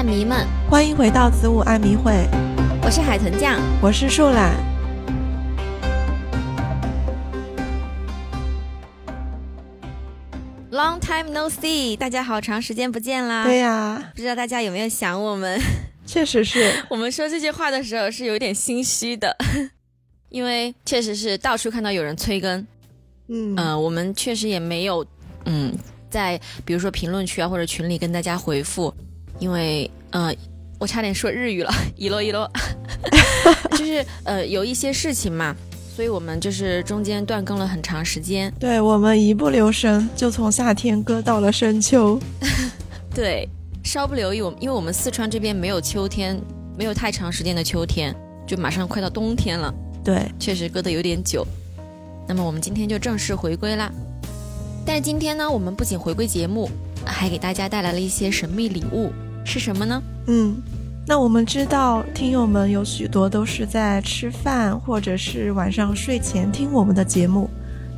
暗迷们，欢迎回到子午暗迷会，我是海豚酱，我是树懒。Long time no see，大家好长时间不见啦。对呀，不知道大家有没有想我们？确实是 我们说这句话的时候是有点心虚的，因为确实是到处看到有人催更。嗯嗯、我们确实也没有嗯，在比如说评论区啊或者群里跟大家回复，因为呃，我差点说日语了，一摞一摞，就是呃有一些事情嘛，所以我们就是中间断更了很长时间。对我们一不留神就从夏天割到了深秋。对，稍不留意，我们因为我们四川这边没有秋天，没有太长时间的秋天，就马上快到冬天了，对，确实搁得有点久。那么我们今天就正式回归啦。但是今天呢，我们不仅回归节目，还给大家带来了一些神秘礼物，是什么呢？嗯，那我们知道听友们有许多都是在吃饭或者是晚上睡前听我们的节目，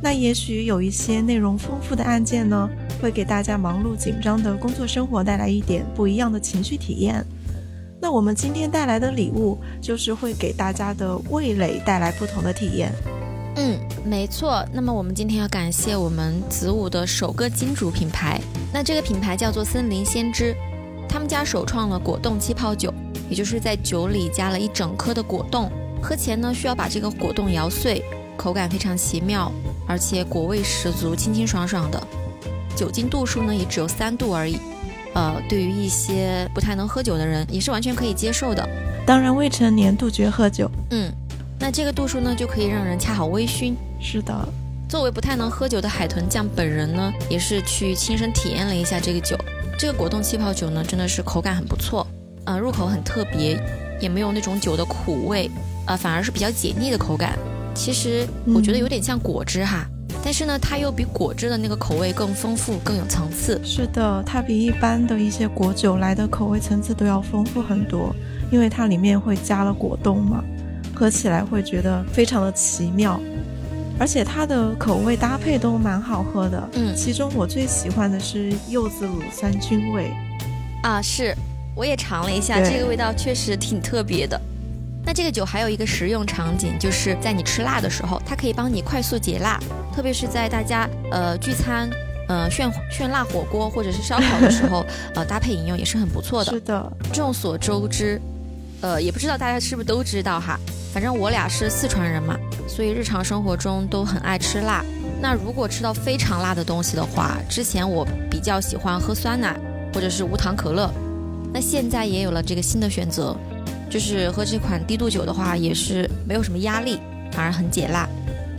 那也许有一些内容丰富的案件呢，会给大家忙碌紧张的工作生活带来一点不一样的情绪体验。那我们今天带来的礼物，就是会给大家的味蕾带来不同的体验。嗯，没错。那么我们今天要感谢我们子午的首个金主品牌，那这个品牌叫做森林先知，他们家首创了果冻气泡酒，也就是在酒里加了一整颗的果冻，喝前呢需要把这个果冻摇碎，口感非常奇妙，而且果味十足，清清爽爽的，酒精度数呢也只有三度而已，呃，对于一些不太能喝酒的人也是完全可以接受的。当然，未成年杜绝喝酒。嗯，那这个度数呢就可以让人恰好微醺。是的，作为不太能喝酒的海豚酱本人呢，也是去亲身体验了一下这个酒。这个果冻气泡酒呢，真的是口感很不错，呃，入口很特别，也没有那种酒的苦味，呃，反而是比较解腻的口感。其实我觉得有点像果汁哈，但是呢，它又比果汁的那个口味更丰富、更有层次。是的，它比一般的一些果酒来的口味层次都要丰富很多，因为它里面会加了果冻嘛，喝起来会觉得非常的奇妙，而且它的口味搭配都蛮好喝的。嗯其中我最喜欢的是柚子乳酸菌味。啊，是，我也尝了一下，这个味道确实挺特别的。那这个酒还有一个实用场景，就是在你吃辣的时候，它可以帮你快速解辣，特别是在大家呃聚餐、呃炫炫辣火锅或者是烧烤的时候，呃搭配饮用也是很不错的是。的，众所周知，呃也不知道大家是不是都知道哈，反正我俩是四川人嘛，所以日常生活中都很爱吃辣。那如果吃到非常辣的东西的话，之前我比较喜欢喝酸奶或者是无糖可乐，那现在也有了这个新的选择，就是喝这款低度酒的话，也是没有什么压力，反而很解辣。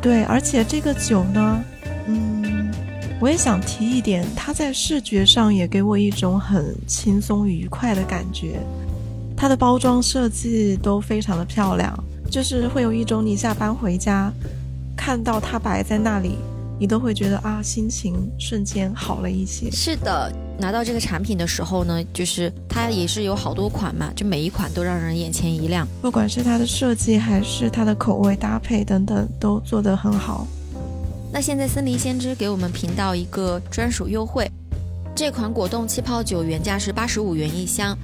对，而且这个酒呢，嗯，我也想提一点，它在视觉上也给我一种很轻松愉快的感觉。它的包装设计都非常的漂亮，就是会有一种你下班回家看到它摆在那里，你都会觉得啊，心情瞬间好了一些。是的，拿到这个产品的时候呢，就是它也是有好多款嘛，就每一款都让人眼前一亮。不管是它的设计还是它的口味搭配等等，都做得很好。那现在森林先知给我们频道一个专属优惠，这款果冻气泡酒原价是八十五元一箱，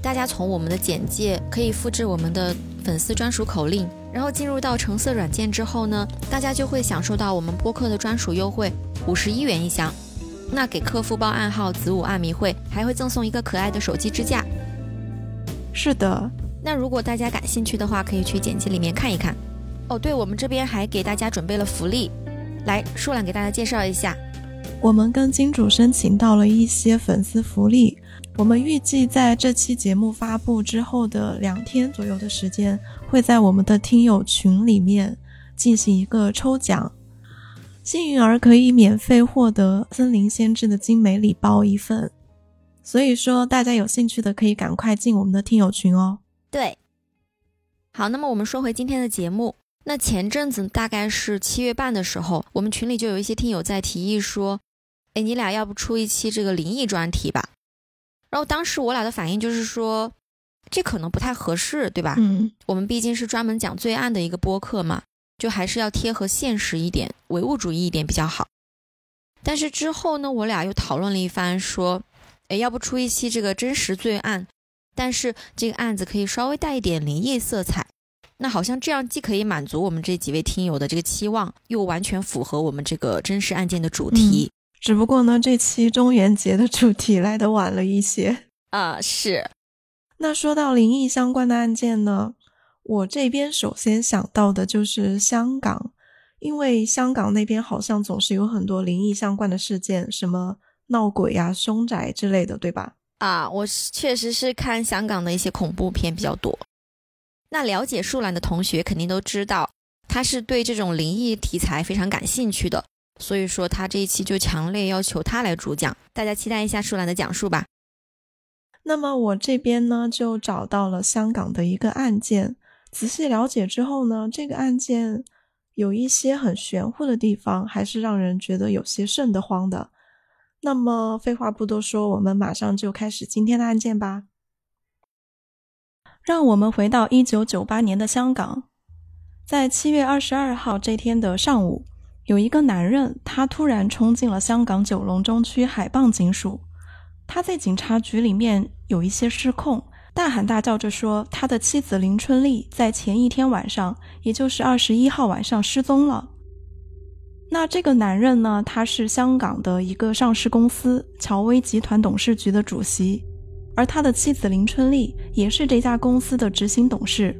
大家从我们的简介可以复制我们的粉丝专属口令，然后进入到橙色软件之后呢，大家就会享受到我们播客的专属优惠，五十一元一箱。那给客服报暗号“子午暗迷会”，还会赠送一个可爱的手机支架。是的，那如果大家感兴趣的话，可以去简介里面看一看。哦，对，我们这边还给大家准备了福利，来，舒兰给大家介绍一下。我们跟金主申请到了一些粉丝福利，我们预计在这期节目发布之后的两天左右的时间，会在我们的听友群里面进行一个抽奖，幸运儿可以免费获得森林先知的精美礼包一份。所以说，大家有兴趣的可以赶快进我们的听友群哦。对，好，那么我们说回今天的节目。那前阵子大概是七月半的时候，我们群里就有一些听友在提议说：“哎，你俩要不出一期这个灵异专题吧？”然后当时我俩的反应就是说，这可能不太合适，对吧？嗯，我们毕竟是专门讲罪案的一个播客嘛，就还是要贴合现实一点，唯物主义一点比较好。但是之后呢，我俩又讨论了一番，说，哎，要不出一期这个真实罪案，但是这个案子可以稍微带一点灵异色彩。那好像这样既可以满足我们这几位听友的这个期望，又完全符合我们这个真实案件的主题。只不过呢，这期中元节的主题来的晚了一些啊。是。那说到灵异相关的案件呢，我这边首先想到的就是香港，因为香港那边好像总是有很多灵异相关的事件，什么闹鬼呀、凶宅之类的，对吧？啊，我确实是看香港的一些恐怖片比较多。那了解树兰的同学肯定都知道，他是对这种灵异题材非常感兴趣的，所以说他这一期就强烈要求他来主讲，大家期待一下树兰的讲述吧。那么我这边呢，就找到了香港的一个案件，仔细了解之后呢，这个案件有一些很玄乎的地方，还是让人觉得有些瘆得慌的。那么废话不多说，我们马上就开始今天的案件吧。让我们回到一九九八年的香港，在七月二十二号这天的上午，有一个男人，他突然冲进了香港九龙中区海傍警署。他在警察局里面有一些失控，大喊大叫着说，他的妻子林春丽在前一天晚上，也就是二十一号晚上失踪了。那这个男人呢，他是香港的一个上市公司乔威集团董事局的主席。而他的妻子林春丽也是这家公司的执行董事，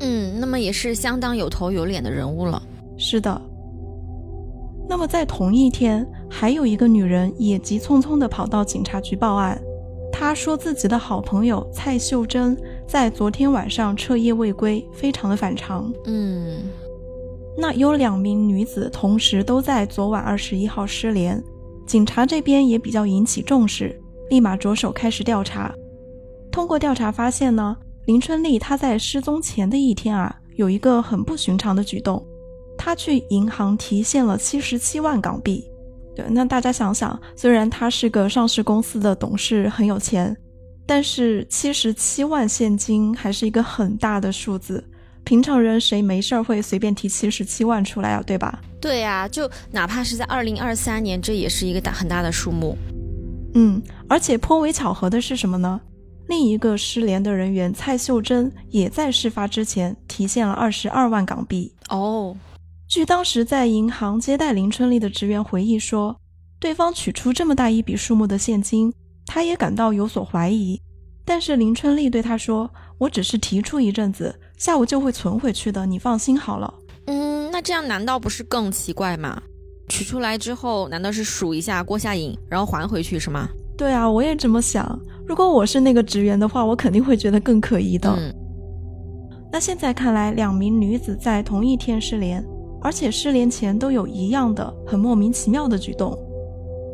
嗯，那么也是相当有头有脸的人物了。是的。那么在同一天，还有一个女人也急匆匆地跑到警察局报案，她说自己的好朋友蔡秀珍在昨天晚上彻夜未归，非常的反常。嗯，那有两名女子同时都在昨晚二十一号失联，警察这边也比较引起重视。立马着手开始调查。通过调查发现呢，林春丽她在失踪前的一天啊，有一个很不寻常的举动，她去银行提现了七十七万港币。对，那大家想想，虽然他是个上市公司的董事，很有钱，但是七十七万现金还是一个很大的数字。平常人谁没事儿会随便提七十七万出来啊？对吧？对呀，就哪怕是在二零二三年，这也是一个大很大的数目。嗯，而且颇为巧合的是什么呢？另一个失联的人员蔡秀珍也在事发之前提现了二十二万港币。哦，据当时在银行接待林春丽的职员回忆说，对方取出这么大一笔数目的现金，他也感到有所怀疑。但是林春丽对他说：“我只是提出一阵子，下午就会存回去的，你放心好了。”嗯，那这样难道不是更奇怪吗？取出来之后，难道是数一下过下瘾，然后还回去是吗？对啊，我也这么想。如果我是那个职员的话，我肯定会觉得更可疑的。嗯。那现在看来，两名女子在同一天失联，而且失联前都有一样的很莫名其妙的举动，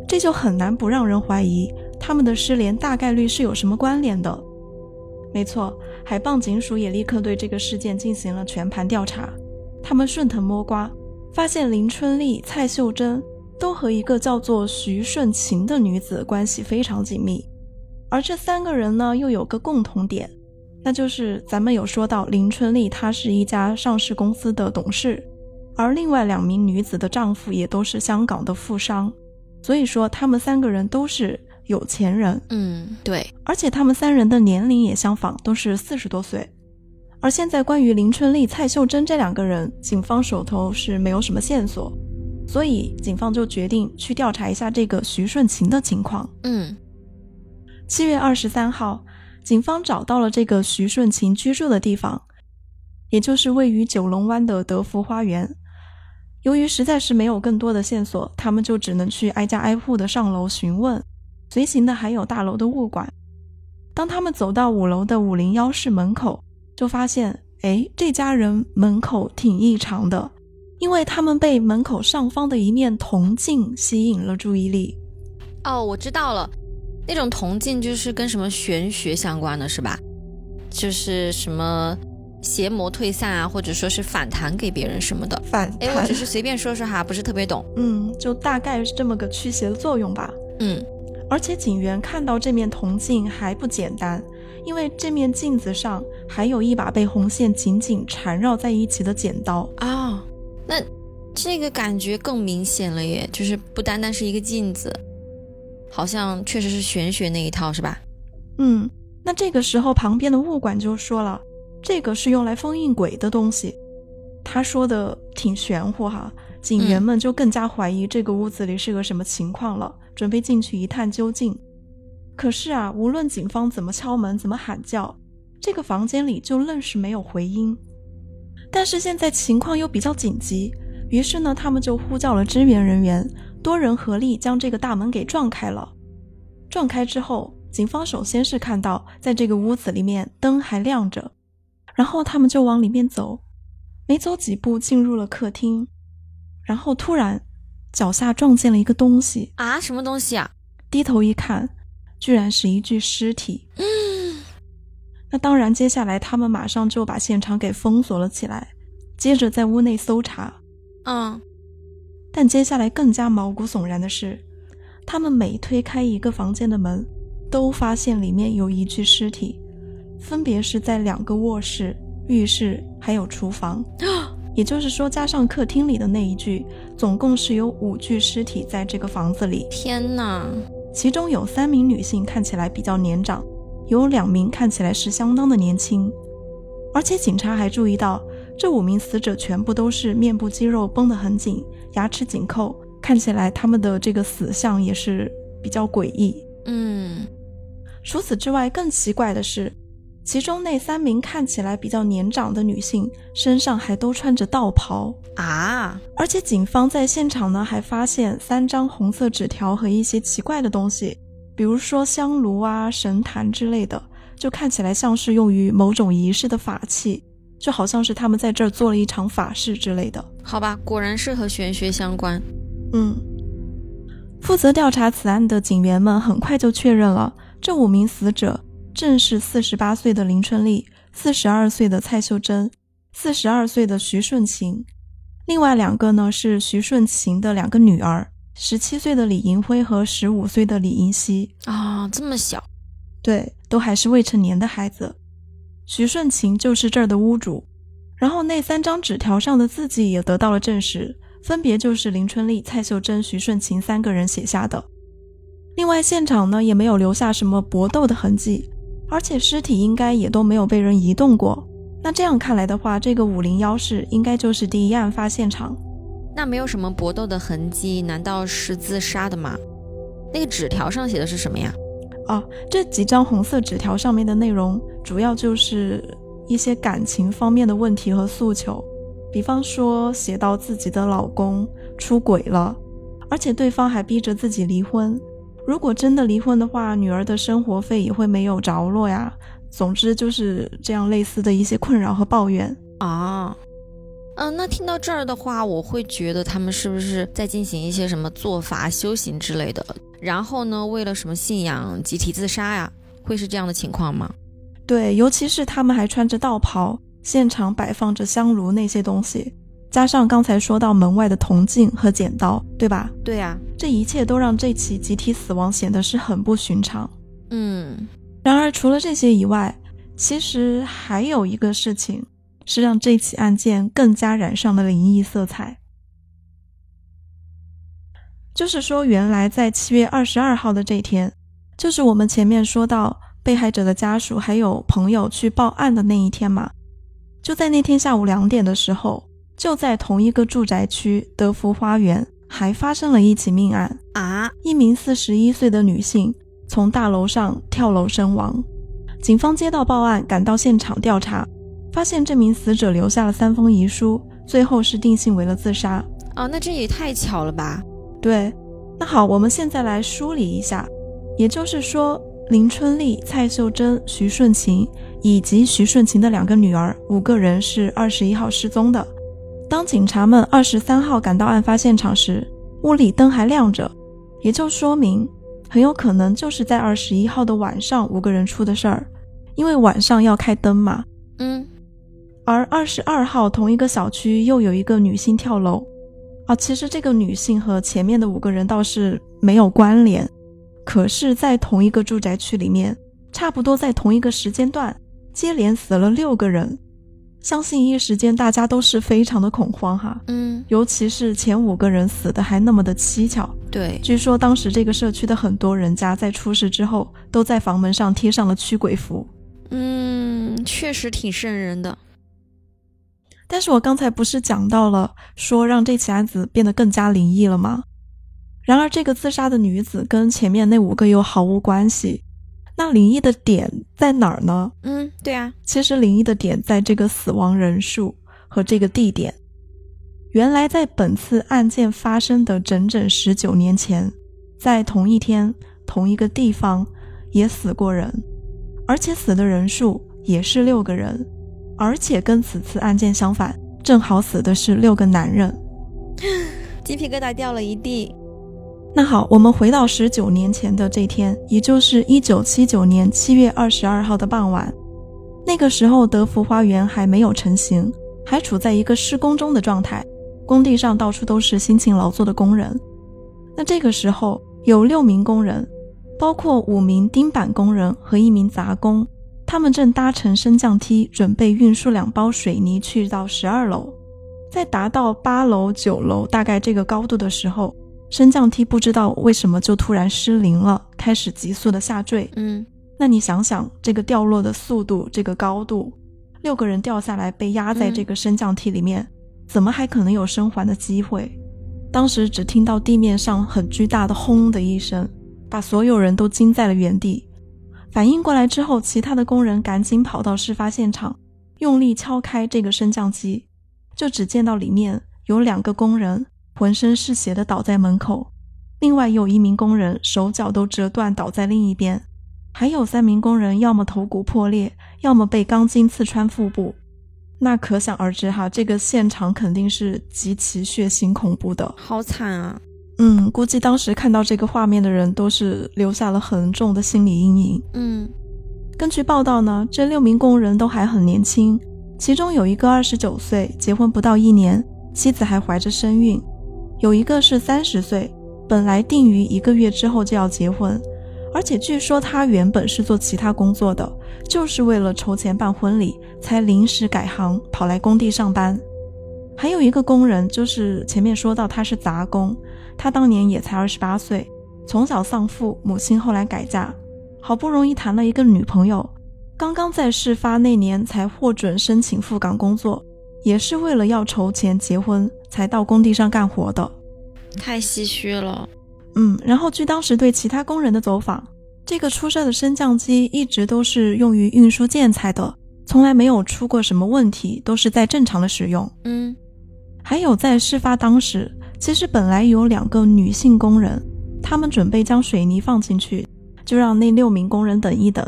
这就很难不让人怀疑他们的失联大概率是有什么关联的。没错，海傍警署也立刻对这个事件进行了全盘调查，他们顺藤摸瓜。发现林春丽、蔡秀珍都和一个叫做徐顺琴的女子关系非常紧密，而这三个人呢又有个共同点，那就是咱们有说到林春丽她是一家上市公司的董事，而另外两名女子的丈夫也都是香港的富商，所以说他们三个人都是有钱人。嗯，对，而且他们三人的年龄也相仿，都是四十多岁。而现在，关于林春丽、蔡秀珍这两个人，警方手头是没有什么线索，所以警方就决定去调查一下这个徐顺琴的情况。嗯，七月二十三号，警方找到了这个徐顺琴居住的地方，也就是位于九龙湾的德福花园。由于实在是没有更多的线索，他们就只能去挨家挨户的上楼询问，随行的还有大楼的物管。当他们走到五楼的五零幺室门口。就发现，哎，这家人门口挺异常的，因为他们被门口上方的一面铜镜吸引了注意力。哦，我知道了，那种铜镜就是跟什么玄学相关的，是吧？就是什么邪魔退散啊，或者说是反弹给别人什么的。反哎，我只是随便说说哈，不是特别懂。嗯，就大概是这么个驱邪的作用吧。嗯，而且警员看到这面铜镜还不简单。因为这面镜子上还有一把被红线紧紧缠绕在一起的剪刀啊，那这个感觉更明显了耶，就是不单单是一个镜子，好像确实是玄学那一套是吧？嗯，那这个时候，旁边的物管就说了：“这个是用来封印鬼的东西。”他说的挺玄乎哈，警员们就更加怀疑这个屋子里是个什么情况了，准备进去一探究竟。可是啊，无论警方怎么敲门、怎么喊叫，这个房间里就愣是没有回音。但是现在情况又比较紧急，于是呢，他们就呼叫了支援人员，多人合力将这个大门给撞开了。撞开之后，警方首先是看到在这个屋子里面灯还亮着，然后他们就往里面走。没走几步，进入了客厅，然后突然脚下撞见了一个东西啊！什么东西啊？低头一看，居然是一具尸体。嗯，那当然，接下来他们马上就把现场给封锁了起来，接着在屋内搜查。嗯，但接下来更加毛骨悚然的是，他们每推开一个房间的门，都发现里面有一具尸体，分别是在两个卧室。浴室还有厨房，也就是说，加上客厅里的那一具，总共是有五具尸体在这个房子里。天哪！其中有三名女性看起来比较年长，有两名看起来是相当的年轻。而且警察还注意到，这五名死者全部都是面部肌肉绷得很紧，牙齿紧扣，看起来他们的这个死相也是比较诡异。嗯，除此之外，更奇怪的是。其中那三名看起来比较年长的女性身上还都穿着道袍啊！而且警方在现场呢还发现三张红色纸条和一些奇怪的东西，比如说香炉啊、神坛之类的，就看起来像是用于某种仪式的法器，就好像是他们在这儿做了一场法事之类的。好吧，果然是和玄学相关。嗯，负责调查此案的警员们很快就确认了这五名死者。正是四十八岁的林春丽，四十二岁的蔡秀珍，四十二岁的徐顺琴，另外两个呢是徐顺琴的两个女儿，十七岁的李银辉和十五岁的李银熙啊，这么小，对，都还是未成年的孩子。徐顺琴就是这儿的屋主，然后那三张纸条上的字迹也得到了证实，分别就是林春丽、蔡秀珍、徐顺琴三个人写下的。另外，现场呢也没有留下什么搏斗的痕迹。而且尸体应该也都没有被人移动过，那这样看来的话，这个五零幺室应该就是第一案发现场。那没有什么搏斗的痕迹，难道是自杀的吗？那个纸条上写的是什么呀？哦，这几张红色纸条上面的内容，主要就是一些感情方面的问题和诉求，比方说写到自己的老公出轨了，而且对方还逼着自己离婚。如果真的离婚的话，女儿的生活费也会没有着落呀。总之就是这样类似的一些困扰和抱怨啊。嗯，那听到这儿的话，我会觉得他们是不是在进行一些什么做法、修行之类的？然后呢，为了什么信仰集体自杀呀？会是这样的情况吗？对，尤其是他们还穿着道袍，现场摆放着香炉那些东西。加上刚才说到门外的铜镜和剪刀，对吧？对呀，这一切都让这起集体死亡显得是很不寻常。嗯，然而除了这些以外，其实还有一个事情是让这起案件更加染上了灵异色彩。就是说，原来在七月二十二号的这天，就是我们前面说到被害者的家属还有朋友去报案的那一天嘛。就在那天下午两点的时候。就在同一个住宅区德福花园，还发生了一起命案啊！一名四十一岁的女性从大楼上跳楼身亡。警方接到报案，赶到现场调查，发现这名死者留下了三封遗书，最后是定性为了自杀。哦，那这也太巧了吧？对，那好，我们现在来梳理一下，也就是说，林春丽、蔡秀珍、徐顺琴以及徐顺琴的两个女儿，五个人是二十一号失踪的。当警察们二十三号赶到案发现场时，屋里灯还亮着，也就说明很有可能就是在二十一号的晚上五个人出的事儿，因为晚上要开灯嘛。嗯，而二十二号同一个小区又有一个女性跳楼，啊，其实这个女性和前面的五个人倒是没有关联，可是，在同一个住宅区里面，差不多在同一个时间段，接连死了六个人。相信一时间大家都是非常的恐慌哈，嗯，尤其是前五个人死的还那么的蹊跷，对，据说当时这个社区的很多人家在出事之后，都在房门上贴上了驱鬼符。嗯，确实挺瘆人的。但是我刚才不是讲到了，说让这起案子变得更加灵异了吗？然而，这个自杀的女子跟前面那五个又毫无关系。那灵异的点在哪儿呢？嗯，对啊，其实灵异的点在这个死亡人数和这个地点。原来，在本次案件发生的整整十九年前，在同一天、同一个地方也死过人，而且死的人数也是六个人，而且跟此次案件相反，正好死的是六个男人。鸡皮疙瘩掉了一地。那好，我们回到十九年前的这天，也就是一九七九年七月二十二号的傍晚。那个时候，德福花园还没有成型，还处在一个施工中的状态。工地上到处都是辛勤劳作的工人。那这个时候有六名工人，包括五名钉板工人和一名杂工，他们正搭乘升降梯准备运输两包水泥去到十二楼。在达到八楼、九楼大概这个高度的时候，升降梯不知道为什么就突然失灵了，开始急速的下坠。嗯，那你想想这个掉落的速度，这个高度，六个人掉下来被压在这个升降梯里面。怎么还可能有生还的机会？当时只听到地面上很巨大的轰的一声，把所有人都惊在了原地。反应过来之后，其他的工人赶紧跑到事发现场，用力敲开这个升降机，就只见到里面有两个工人浑身是血的倒在门口，另外有一名工人手脚都折断倒在另一边，还有三名工人要么头骨破裂，要么被钢筋刺穿腹部。那可想而知哈，这个现场肯定是极其血腥恐怖的，好惨啊！嗯，估计当时看到这个画面的人都是留下了很重的心理阴影。嗯，根据报道呢，这六名工人都还很年轻，其中有一个二十九岁，结婚不到一年，妻子还怀着身孕；有一个是三十岁，本来定于一个月之后就要结婚，而且据说他原本是做其他工作的。就是为了筹钱办婚礼，才临时改行跑来工地上班。还有一个工人，就是前面说到他是杂工，他当年也才二十八岁，从小丧父，母亲后来改嫁，好不容易谈了一个女朋友，刚刚在事发那年才获准申请赴岗工作，也是为了要筹钱结婚才到工地上干活的，太唏嘘了。嗯，然后据当时对其他工人的走访。这个出事的升降机一直都是用于运输建材的，从来没有出过什么问题，都是在正常的使用。嗯，还有在事发当时，其实本来有两个女性工人，她们准备将水泥放进去，就让那六名工人等一等。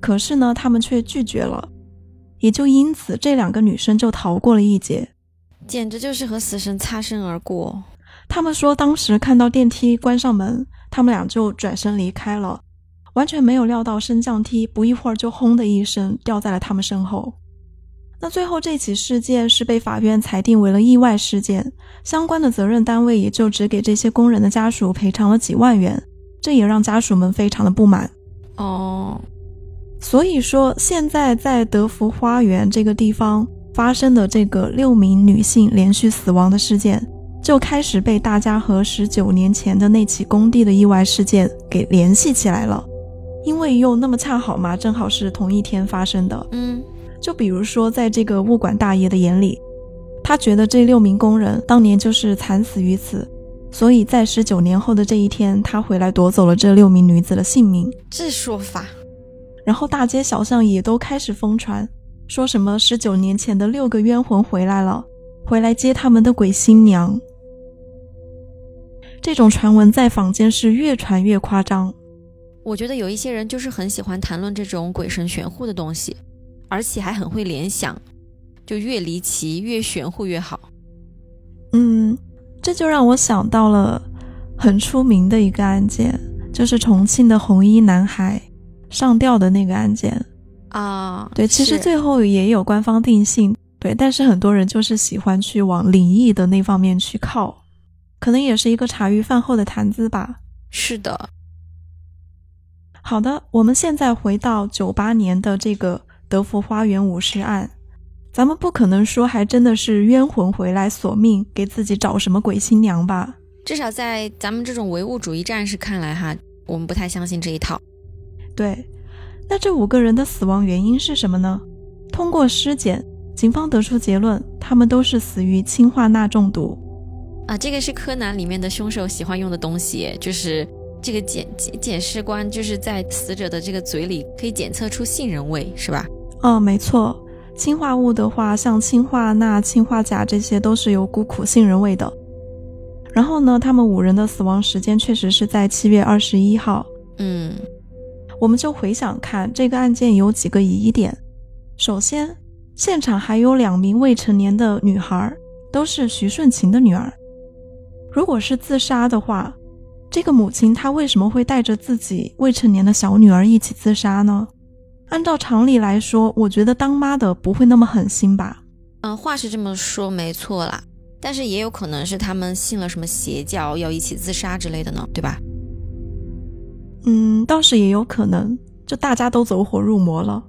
可是呢，他们却拒绝了，也就因此这两个女生就逃过了一劫，简直就是和死神擦身而过。他们说当时看到电梯关上门，他们俩就转身离开了。完全没有料到升降梯不一会儿就轰的一声掉在了他们身后。那最后这起事件是被法院裁定为了意外事件，相关的责任单位也就只给这些工人的家属赔偿了几万元，这也让家属们非常的不满。哦，所以说现在在德福花园这个地方发生的这个六名女性连续死亡的事件，就开始被大家和十九年前的那起工地的意外事件给联系起来了。因为又那么恰好嘛，正好是同一天发生的。嗯，就比如说，在这个物管大爷的眼里，他觉得这六名工人当年就是惨死于此，所以在十九年后的这一天，他回来夺走了这六名女子的性命。这说法，然后大街小巷也都开始疯传，说什么十九年前的六个冤魂回来了，回来接他们的鬼新娘。这种传闻在坊间是越传越夸张。我觉得有一些人就是很喜欢谈论这种鬼神玄乎的东西，而且还很会联想，就越离奇越玄乎越好。嗯，这就让我想到了很出名的一个案件，就是重庆的红衣男孩上吊的那个案件啊。对，其实最后也有官方定性，对，但是很多人就是喜欢去往灵异的那方面去靠，可能也是一个茶余饭后的谈资吧。是的。好的，我们现在回到九八年的这个德福花园舞尸案，咱们不可能说还真的是冤魂回来索命给自己找什么鬼新娘吧？至少在咱们这种唯物主义战士看来，哈，我们不太相信这一套。对，那这五个人的死亡原因是什么呢？通过尸检，警方得出结论，他们都是死于氰化钠中毒。啊，这个是柯南里面的凶手喜欢用的东西，就是这个检检检视官就是在死者的这个嘴里可以检测出杏仁味，是吧？哦，没错。氰化物的话，像氰化钠、氰化钾这些都是有股苦杏仁味的。然后呢，他们五人的死亡时间确实是在七月二十一号。嗯，我们就回想看这个案件有几个疑点。首先，现场还有两名未成年的女孩，都是徐顺琴的女儿。如果是自杀的话，这个母亲她为什么会带着自己未成年的小女儿一起自杀呢？按照常理来说，我觉得当妈的不会那么狠心吧？嗯，话是这么说没错啦，但是也有可能是他们信了什么邪教，要一起自杀之类的呢，对吧？嗯，倒是也有可能，就大家都走火入魔了。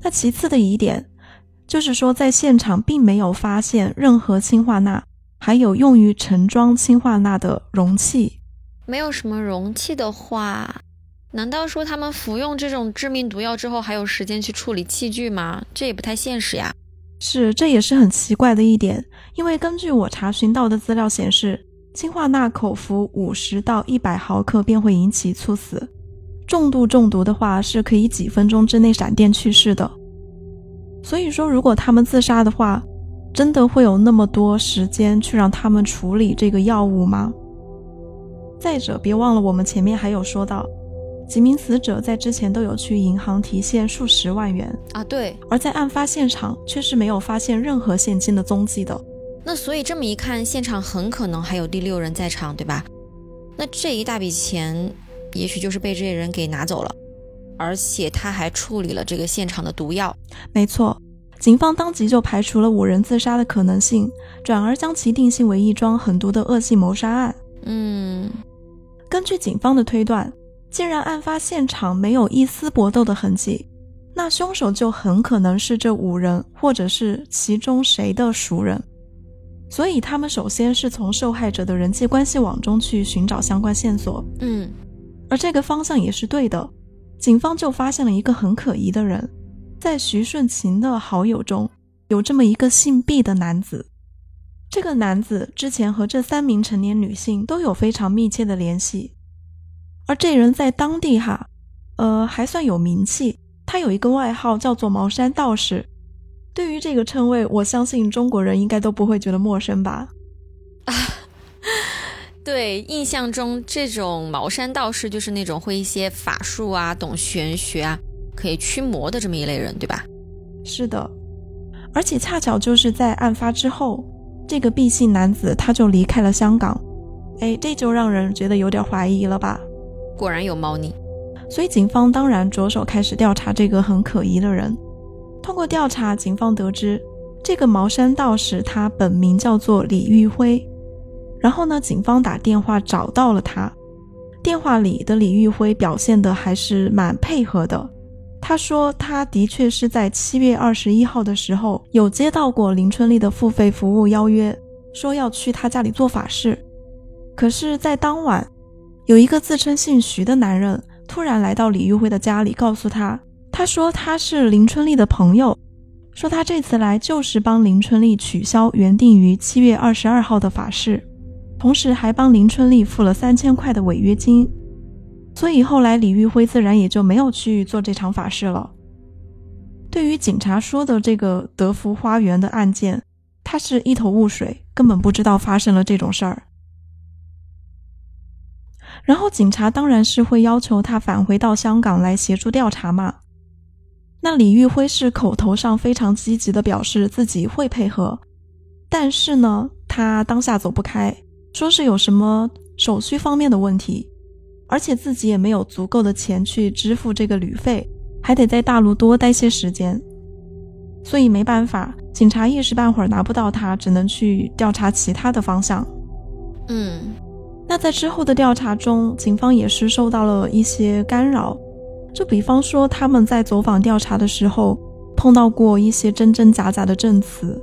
那其次的疑点，就是说在现场并没有发现任何氰化钠，还有用于盛装氰化钠的容器。没有什么容器的话，难道说他们服用这种致命毒药之后还有时间去处理器具吗？这也不太现实呀。是，这也是很奇怪的一点。因为根据我查询到的资料显示，氰化钠口服五十到一百毫克便会引起猝死。重度中毒的话，是可以几分钟之内闪电去世的。所以说，如果他们自杀的话，真的会有那么多时间去让他们处理这个药物吗？再者，别忘了我们前面还有说到，几名死者在之前都有去银行提现数十万元啊，对，而在案发现场却是没有发现任何现金的踪迹的。那所以这么一看，现场很可能还有第六人在场，对吧？那这一大笔钱。也许就是被这些人给拿走了，而且他还处理了这个现场的毒药。没错，警方当即就排除了五人自杀的可能性，转而将其定性为一桩狠毒的恶性谋杀案。嗯，根据警方的推断，既然案发现场没有一丝搏斗的痕迹，那凶手就很可能是这五人或者是其中谁的熟人。所以他们首先是从受害者的人际关系网中去寻找相关线索。嗯。而这个方向也是对的，警方就发现了一个很可疑的人，在徐顺琴的好友中有这么一个姓毕的男子。这个男子之前和这三名成年女性都有非常密切的联系，而这人在当地哈，呃，还算有名气。他有一个外号叫做茅山道士。对于这个称谓，我相信中国人应该都不会觉得陌生吧。啊 对，印象中这种茅山道士就是那种会一些法术啊、懂玄学啊、可以驱魔的这么一类人，对吧？是的，而且恰巧就是在案发之后，这个 B 姓男子他就离开了香港，哎，这就让人觉得有点怀疑了吧？果然有猫腻，所以警方当然着手开始调查这个很可疑的人。通过调查，警方得知这个茅山道士他本名叫做李玉辉。然后呢？警方打电话找到了他，电话里的李玉辉表现的还是蛮配合的。他说他的确是在七月二十一号的时候有接到过林春丽的付费服务邀约，说要去他家里做法事。可是，在当晚，有一个自称姓徐的男人突然来到李玉辉的家里，告诉他，他说他是林春丽的朋友，说他这次来就是帮林春丽取消原定于七月二十二号的法事。同时还帮林春丽付了三千块的违约金，所以后来李玉辉自然也就没有去做这场法事了。对于警察说的这个德福花园的案件，他是一头雾水，根本不知道发生了这种事儿。然后警察当然是会要求他返回到香港来协助调查嘛。那李玉辉是口头上非常积极的表示自己会配合，但是呢，他当下走不开。说是有什么手续方面的问题，而且自己也没有足够的钱去支付这个旅费，还得在大陆多待些时间，所以没办法，警察一时半会儿拿不到他，只能去调查其他的方向。嗯，那在之后的调查中，警方也是受到了一些干扰，就比方说他们在走访调查的时候碰到过一些真真假假的证词。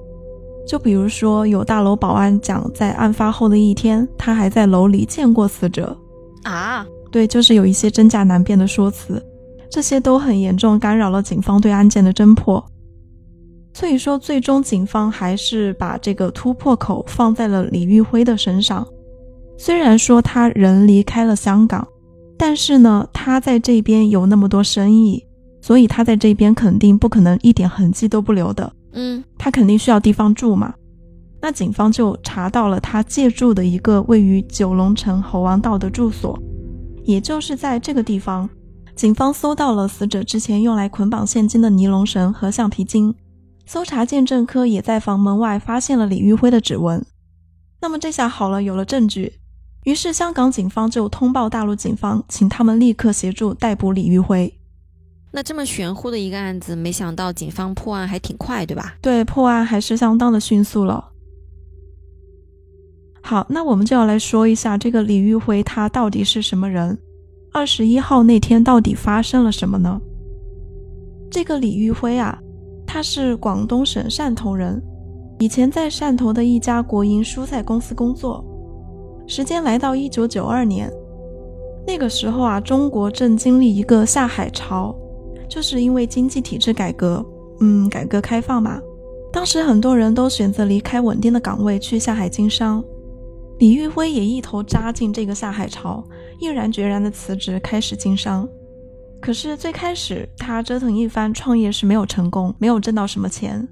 就比如说，有大楼保安讲，在案发后的一天，他还在楼里见过死者。啊，对，就是有一些真假难辨的说辞，这些都很严重干扰了警方对案件的侦破。所以说，最终警方还是把这个突破口放在了李玉辉的身上。虽然说他人离开了香港，但是呢，他在这边有那么多生意，所以他在这边肯定不可能一点痕迹都不留的。嗯，他肯定需要地方住嘛。那警方就查到了他借住的一个位于九龙城猴王道的住所，也就是在这个地方，警方搜到了死者之前用来捆绑现金的尼龙绳和橡皮筋。搜查鉴证科也在房门外发现了李玉辉的指纹。那么这下好了，有了证据。于是香港警方就通报大陆警方，请他们立刻协助逮捕李玉辉。那这么玄乎的一个案子，没想到警方破案还挺快，对吧？对，破案还是相当的迅速了。好，那我们就要来说一下这个李玉辉他到底是什么人？二十一号那天到底发生了什么呢？这个李玉辉啊，他是广东省汕头人，以前在汕头的一家国营蔬菜公司工作。时间来到一九九二年，那个时候啊，中国正经历一个下海潮。就是因为经济体制改革，嗯，改革开放嘛，当时很多人都选择离开稳定的岗位去下海经商。李玉辉也一头扎进这个下海潮，毅然决然的辞职开始经商。可是最开始他折腾一番创业是没有成功，没有挣到什么钱。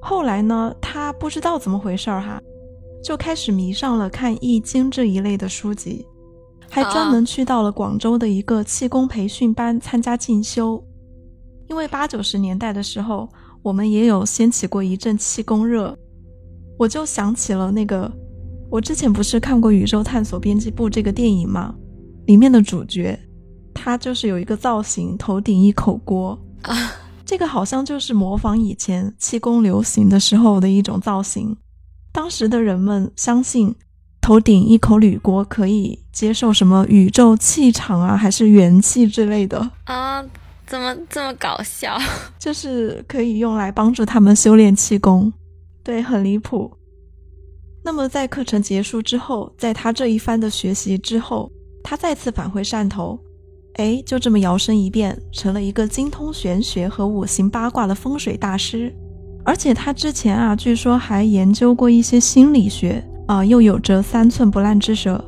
后来呢，他不知道怎么回事儿哈，就开始迷上了看《易经》这一类的书籍。还专门去到了广州的一个气功培训班参加进修，因为八九十年代的时候，我们也有掀起过一阵气功热，我就想起了那个，我之前不是看过《宇宙探索编辑部》这个电影吗？里面的主角，他就是有一个造型，头顶一口锅啊，这个好像就是模仿以前气功流行的时候的一种造型，当时的人们相信。头顶一口铝锅可以接受什么宇宙气场啊，还是元气之类的啊？怎么这么搞笑？就是可以用来帮助他们修炼气功，对，很离谱。那么在课程结束之后，在他这一番的学习之后，他再次返回汕头，哎，就这么摇身一变成了一个精通玄学和五行八卦的风水大师，而且他之前啊，据说还研究过一些心理学。啊，又有着三寸不烂之舌，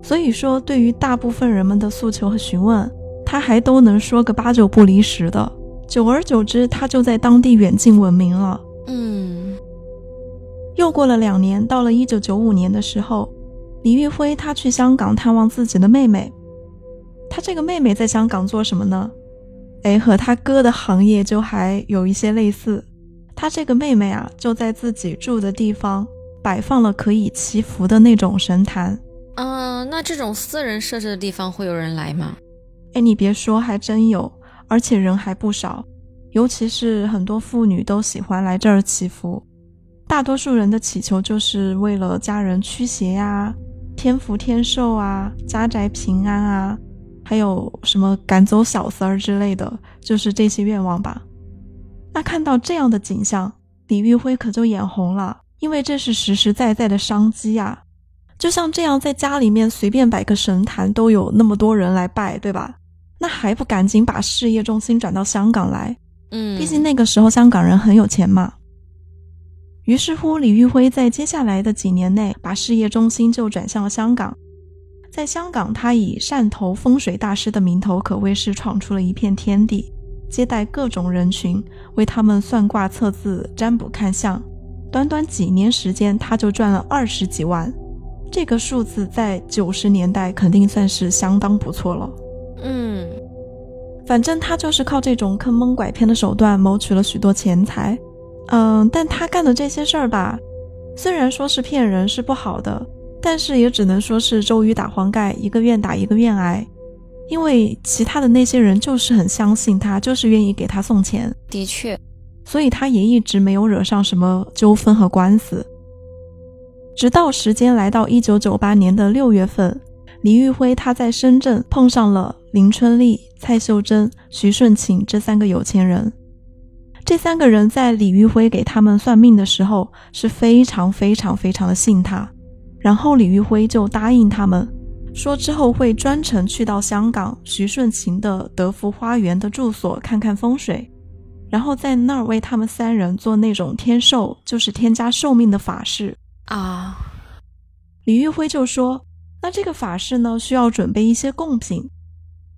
所以说对于大部分人们的诉求和询问，他还都能说个八九不离十的。久而久之，他就在当地远近闻名了。嗯，又过了两年，到了一九九五年的时候，李玉辉他去香港探望自己的妹妹。他这个妹妹在香港做什么呢？哎，和他哥的行业就还有一些类似。他这个妹妹啊，就在自己住的地方。摆放了可以祈福的那种神坛，嗯，那这种私人设置的地方会有人来吗？哎，你别说，还真有，而且人还不少，尤其是很多妇女都喜欢来这儿祈福。大多数人的祈求就是为了家人驱邪呀、天福天寿啊、家宅平安啊，还有什么赶走小三儿之类的，就是这些愿望吧。那看到这样的景象，李玉辉可就眼红了。因为这是实实在在的商机呀，就像这样，在家里面随便摆个神坛都有那么多人来拜，对吧？那还不赶紧把事业重心转到香港来？嗯，毕竟那个时候香港人很有钱嘛。于是乎，李玉辉在接下来的几年内，把事业中心就转向了香港。在香港，他以汕头风水大师的名头，可谓是闯出了一片天地，接待各种人群，为他们算卦测字、占卜看相。短短几年时间，他就赚了二十几万，这个数字在九十年代肯定算是相当不错了。嗯，反正他就是靠这种坑蒙拐骗的手段谋取了许多钱财。嗯，但他干的这些事儿吧，虽然说是骗人是不好的，但是也只能说是周瑜打黄盖，一个愿打一个愿挨。因为其他的那些人就是很相信他，就是愿意给他送钱。的确。所以他也一直没有惹上什么纠纷和官司。直到时间来到一九九八年的六月份，李玉辉他在深圳碰上了林春丽、蔡秀珍、徐顺琴这三个有钱人。这三个人在李玉辉给他们算命的时候是非常非常非常的信他，然后李玉辉就答应他们，说之后会专程去到香港徐顺琴的德福花园的住所看看风水，然后在那儿为他们三人做那种天寿，就是添加寿命的法事啊。李玉辉就说，那这个法事呢，需要准备一些贡品。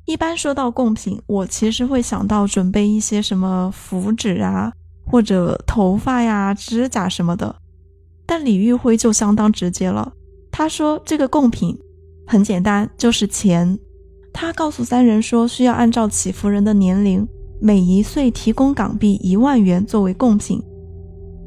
一般说到贡品，我其实会想到准备一些什么符纸啊，或者头发呀、指甲什么的。但李玉辉就相当直接了，他说这个贡品很简单，就是钱。他告诉三人说，需要按照祈福人的年龄，每一岁提供港币一万元作为贡品。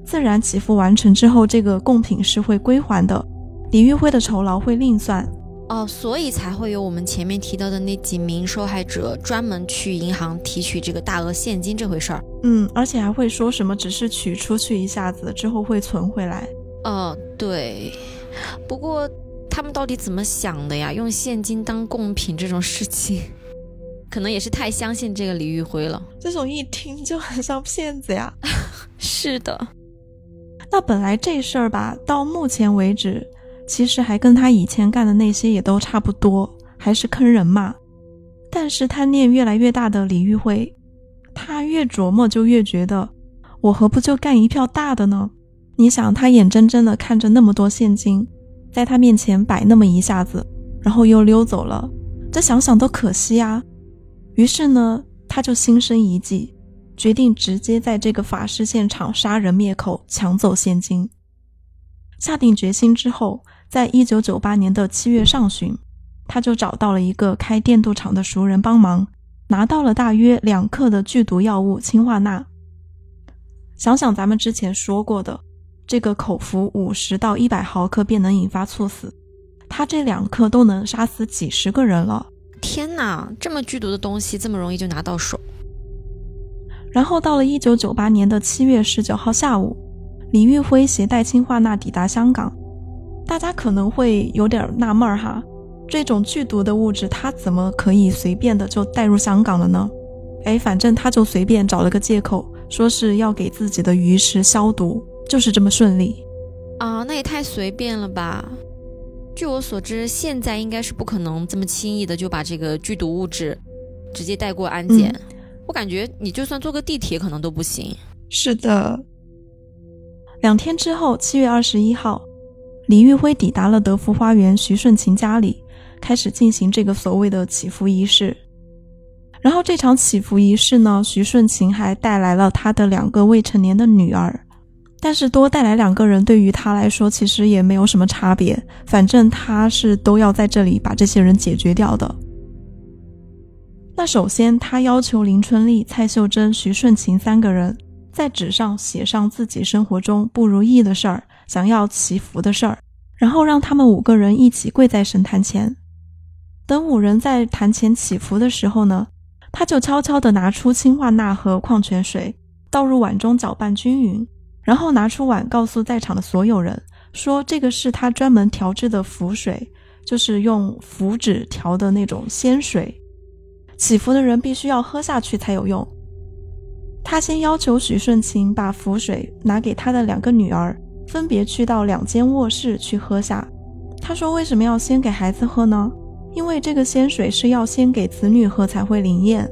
自然祈福完成之后，这个贡品是会归还的，李玉辉的酬劳会另算。哦，所以才会有我们前面提到的那几名受害者专门去银行提取这个大额现金这回事儿。嗯，而且还会说什么只是取出去一下子，之后会存回来。哦，对。不过他们到底怎么想的呀？用现金当贡品这种事情，可能也是太相信这个李玉辉了。这种一听就很像骗子呀。是的。那本来这事儿吧，到目前为止。其实还跟他以前干的那些也都差不多，还是坑人嘛。但是贪念越来越大的李玉辉，他越琢磨就越觉得，我何不就干一票大的呢？你想，他眼睁睁的看着那么多现金在他面前摆那么一下子，然后又溜走了，这想想都可惜啊。于是呢，他就心生一计，决定直接在这个法事现场杀人灭口，抢走现金。下定决心之后。在一九九八年的七月上旬，他就找到了一个开电镀厂的熟人帮忙，拿到了大约两克的剧毒药物氰化钠。想想咱们之前说过的，这个口服五十到一百毫克便能引发猝死，他这两克都能杀死几十个人了。天哪，这么剧毒的东西这么容易就拿到手？然后到了一九九八年的七月十九号下午，李玉辉携带氰化钠抵达香港。大家可能会有点纳闷儿哈，这种剧毒的物质，他怎么可以随便的就带入香港了呢？哎，反正他就随便找了个借口，说是要给自己的鱼食消毒，就是这么顺利。啊，那也太随便了吧！据我所知，现在应该是不可能这么轻易的就把这个剧毒物质直接带过安检。我感觉你就算坐个地铁可能都不行。是的。两天之后，七月二十一号。李玉辉抵达了德福花园徐顺琴家里，开始进行这个所谓的祈福仪式。然后这场祈福仪式呢，徐顺琴还带来了他的两个未成年的女儿。但是多带来两个人对于他来说其实也没有什么差别，反正他是都要在这里把这些人解决掉的。那首先他要求林春丽、蔡秀珍、徐顺琴三个人在纸上写上自己生活中不如意的事儿。想要祈福的事儿，然后让他们五个人一起跪在神坛前。等五人在坛前祈福的时候呢，他就悄悄地拿出氢化钠和矿泉水，倒入碗中搅拌均匀，然后拿出碗告诉在场的所有人说：“这个是他专门调制的符水，就是用符纸调的那种仙水，祈福的人必须要喝下去才有用。”他先要求许顺晴把符水拿给他的两个女儿。分别去到两间卧室去喝下。他说：“为什么要先给孩子喝呢？因为这个仙水是要先给子女喝才会灵验。”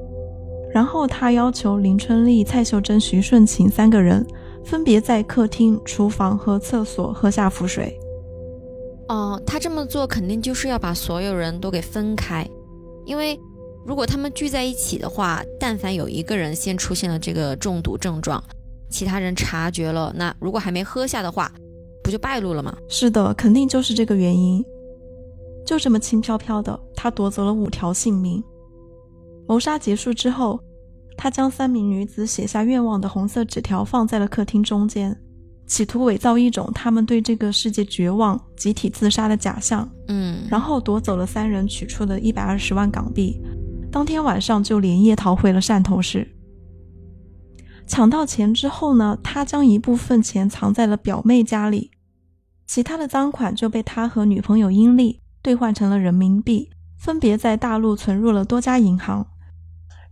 然后他要求林春丽、蔡秀珍、徐顺晴三个人分别在客厅、厨房和厕所喝下符水。哦，他这么做肯定就是要把所有人都给分开，因为如果他们聚在一起的话，但凡有一个人先出现了这个中毒症状。其他人察觉了，那如果还没喝下的话，不就败露了吗？是的，肯定就是这个原因。就这么轻飘飘的，他夺走了五条性命。谋杀结束之后，他将三名女子写下愿望的红色纸条放在了客厅中间，企图伪造一种他们对这个世界绝望、集体自杀的假象。嗯，然后夺走了三人取出的一百二十万港币，当天晚上就连夜逃回了汕头市。抢到钱之后呢，他将一部分钱藏在了表妹家里，其他的赃款就被他和女朋友英丽兑换成了人民币，分别在大陆存入了多家银行。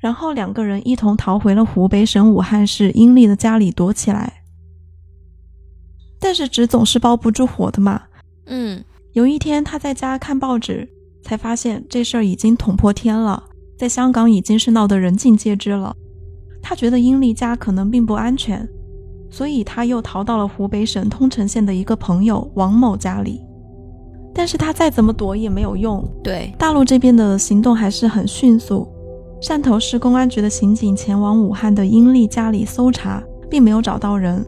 然后两个人一同逃回了湖北省武汉市阴丽的家里躲起来。但是纸总是包不住火的嘛。嗯，有一天他在家看报纸，才发现这事儿已经捅破天了，在香港已经是闹得人尽皆知了。他觉得英丽家可能并不安全，所以他又逃到了湖北省通城县的一个朋友王某家里。但是他再怎么躲也没有用，对，大陆这边的行动还是很迅速。汕头市公安局的刑警前往武汉的英丽家里搜查，并没有找到人。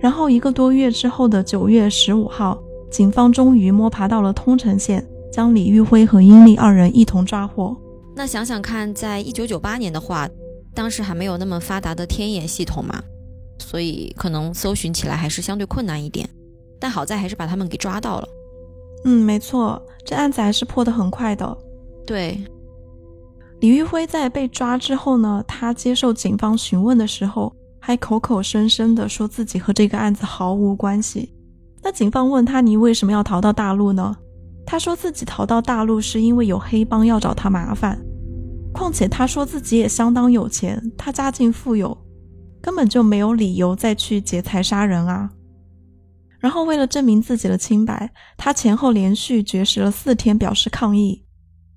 然后一个多月之后的九月十五号，警方终于摸爬到了通城县，将李玉辉和英丽二人一同抓获。那想想看，在一九九八年的话，当时还没有那么发达的天眼系统嘛，所以可能搜寻起来还是相对困难一点。但好在还是把他们给抓到了。嗯，没错，这案子还是破得很快的。对。李玉辉在被抓之后呢，他接受警方询问的时候，还口口声声的说自己和这个案子毫无关系。那警方问他：“你为什么要逃到大陆呢？”他说自己逃到大陆是因为有黑帮要找他麻烦。况且他说自己也相当有钱，他家境富有，根本就没有理由再去劫财杀人啊。然后为了证明自己的清白，他前后连续绝食了四天，表示抗议。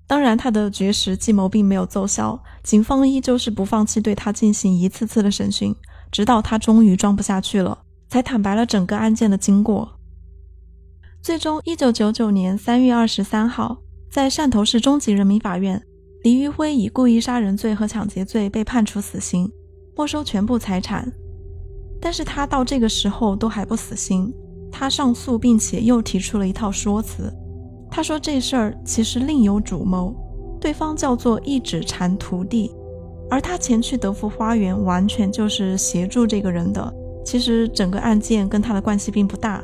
当然，他的绝食计谋并没有奏效，警方依旧是不放弃对他进行一次次的审讯，直到他终于装不下去了，才坦白了整个案件的经过。最终，一九九九年三月二十三号，在汕头市中级人民法院，李玉辉以故意杀人罪和抢劫罪被判处死刑，没收全部财产。但是他到这个时候都还不死心，他上诉，并且又提出了一套说辞。他说这事儿其实另有主谋，对方叫做一指禅徒弟，而他前去德福花园完全就是协助这个人的。其实整个案件跟他的关系并不大，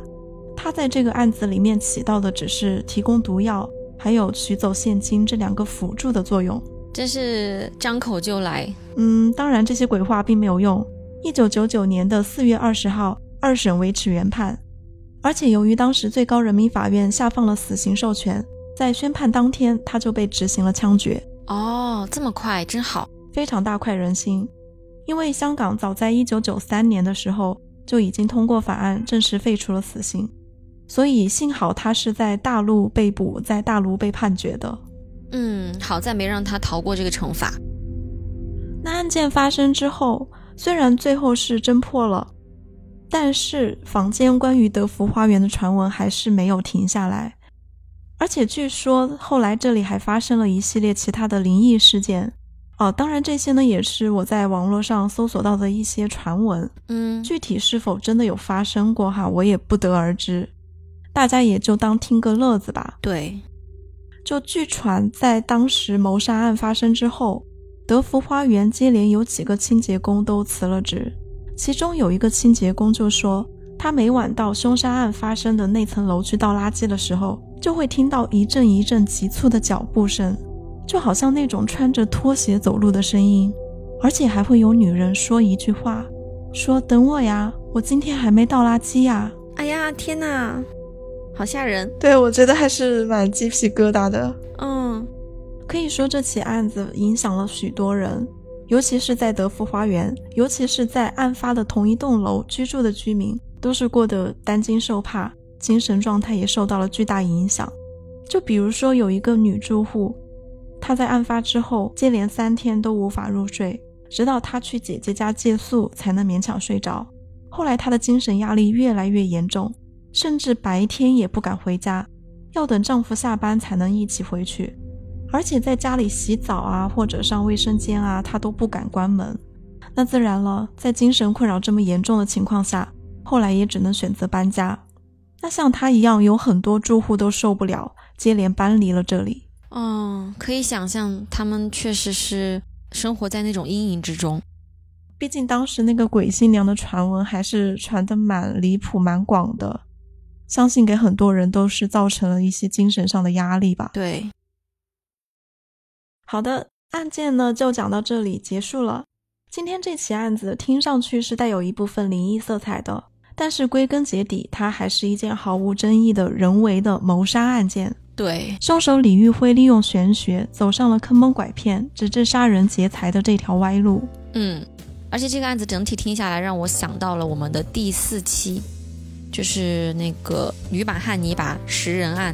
他在这个案子里面起到的只是提供毒药，还有取走现金这两个辅助的作用。真是张口就来。嗯，当然这些鬼话并没有用。一九九九年的四月二十号，二审维持原判。而且由于当时最高人民法院下放了死刑授权，在宣判当天他就被执行了枪决。哦，这么快，真好，非常大快人心。因为香港早在一九九三年的时候就已经通过法案，正式废除了死刑，所以幸好他是在大陆被捕，在大陆被判决的。嗯，好在没让他逃过这个惩罚。那案件发生之后，虽然最后是侦破了。但是坊间关于德福花园的传闻还是没有停下来，而且据说后来这里还发生了一系列其他的灵异事件。哦，当然这些呢也是我在网络上搜索到的一些传闻，嗯，具体是否真的有发生过哈，我也不得而知。大家也就当听个乐子吧。对，就据传在当时谋杀案发生之后，德福花园接连有几个清洁工都辞了职。其中有一个清洁工就说，他每晚到凶杀案发生的那层楼去倒垃圾的时候，就会听到一阵一阵急促的脚步声，就好像那种穿着拖鞋走路的声音，而且还会有女人说一句话，说等我呀，我今天还没倒垃圾呀。哎呀，天哪，好吓人！对我觉得还是蛮鸡皮疙瘩的。嗯，可以说这起案子影响了许多人。尤其是在德福花园，尤其是在案发的同一栋楼居住的居民，都是过得担惊受怕，精神状态也受到了巨大影响。就比如说有一个女住户，她在案发之后接连三天都无法入睡，直到她去姐姐家借宿才能勉强睡着。后来她的精神压力越来越严重，甚至白天也不敢回家，要等丈夫下班才能一起回去。而且在家里洗澡啊，或者上卫生间啊，他都不敢关门。那自然了，在精神困扰这么严重的情况下，后来也只能选择搬家。那像他一样，有很多住户都受不了，接连搬离了这里。嗯，可以想象，他们确实是生活在那种阴影之中。毕竟当时那个鬼新娘的传闻还是传得蛮离谱、蛮广的，相信给很多人都是造成了一些精神上的压力吧。对。好的，案件呢就讲到这里结束了。今天这起案子听上去是带有一部分灵异色彩的，但是归根结底，它还是一件毫无争议的人为的谋杀案件。对，凶手李玉辉利用玄学走上了坑蒙拐骗、直至杀人劫财的这条歪路。嗯，而且这个案子整体听下来，让我想到了我们的第四期，就是那个女版汉尼拔食人案，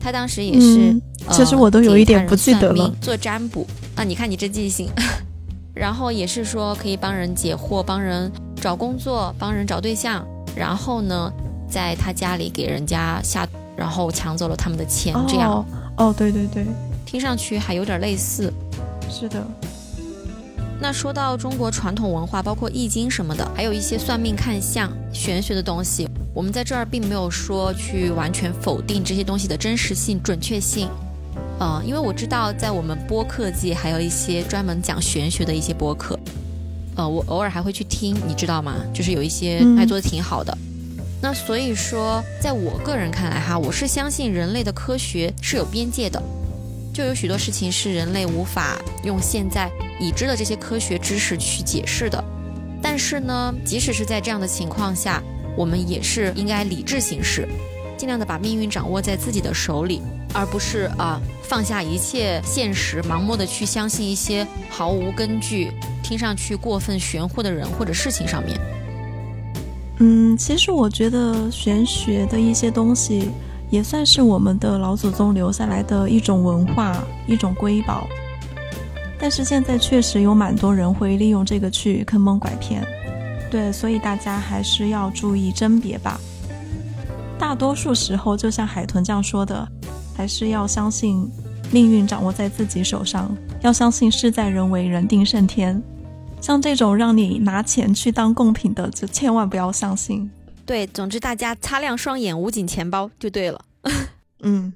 他当时也是，嗯其实我都有一点不记得了。做占卜啊，你看你这记性，然后也是说可以帮人解惑，帮人找工作，帮人找对象，然后呢，在他家里给人家下，然后抢走了他们的钱，这样。哦哦，对对对，听上去还有点类似。是的，那说到中国传统文化，包括易经什么的，还有一些算命看相、玄学的东西，我们在这儿并没有说去完全否定这些东西的真实性、准确性。呃，因为我知道在我们播客界还有一些专门讲玄学的一些播客，呃，我偶尔还会去听，你知道吗？就是有一些嗯还做的挺好的。那所以说，在我个人看来哈，我是相信人类的科学是有边界的，就有许多事情是人类无法用现在已知的这些科学知识去解释的。但是呢，即使是在这样的情况下，我们也是应该理智行事，尽量的把命运掌握在自己的手里，而不是啊、放下一切现实，盲目的去相信一些毫无根据、听上去过分玄乎的人或者事情上面。嗯，其实我觉得玄学的一些东西也算是我们的老祖宗留下来的一种文化、一种瑰宝。但是现在确实有蛮多人会利用这个去坑蒙拐骗，对，所以大家还是要注意甄别吧。大多数时候，就像海豚这样说的，还是要相信命运掌握在自己手上，要相信事在人为，人定胜天。像这种让你拿钱去当贡品的，就千万不要相信。对，总之大家擦亮双眼，捂紧钱包就对了。嗯，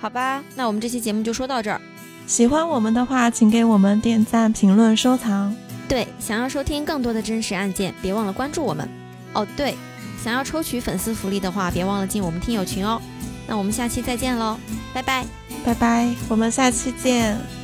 好吧，那我们这期节目就说到这儿。喜欢我们的话，请给我们点赞、评论、收藏。对，想要收听更多的真实案件，别忘了关注我们。哦，对，想要抽取粉丝福利的话，别忘了进我们听友群哦。那我们下期再见喽，拜拜。拜拜，我们下期见。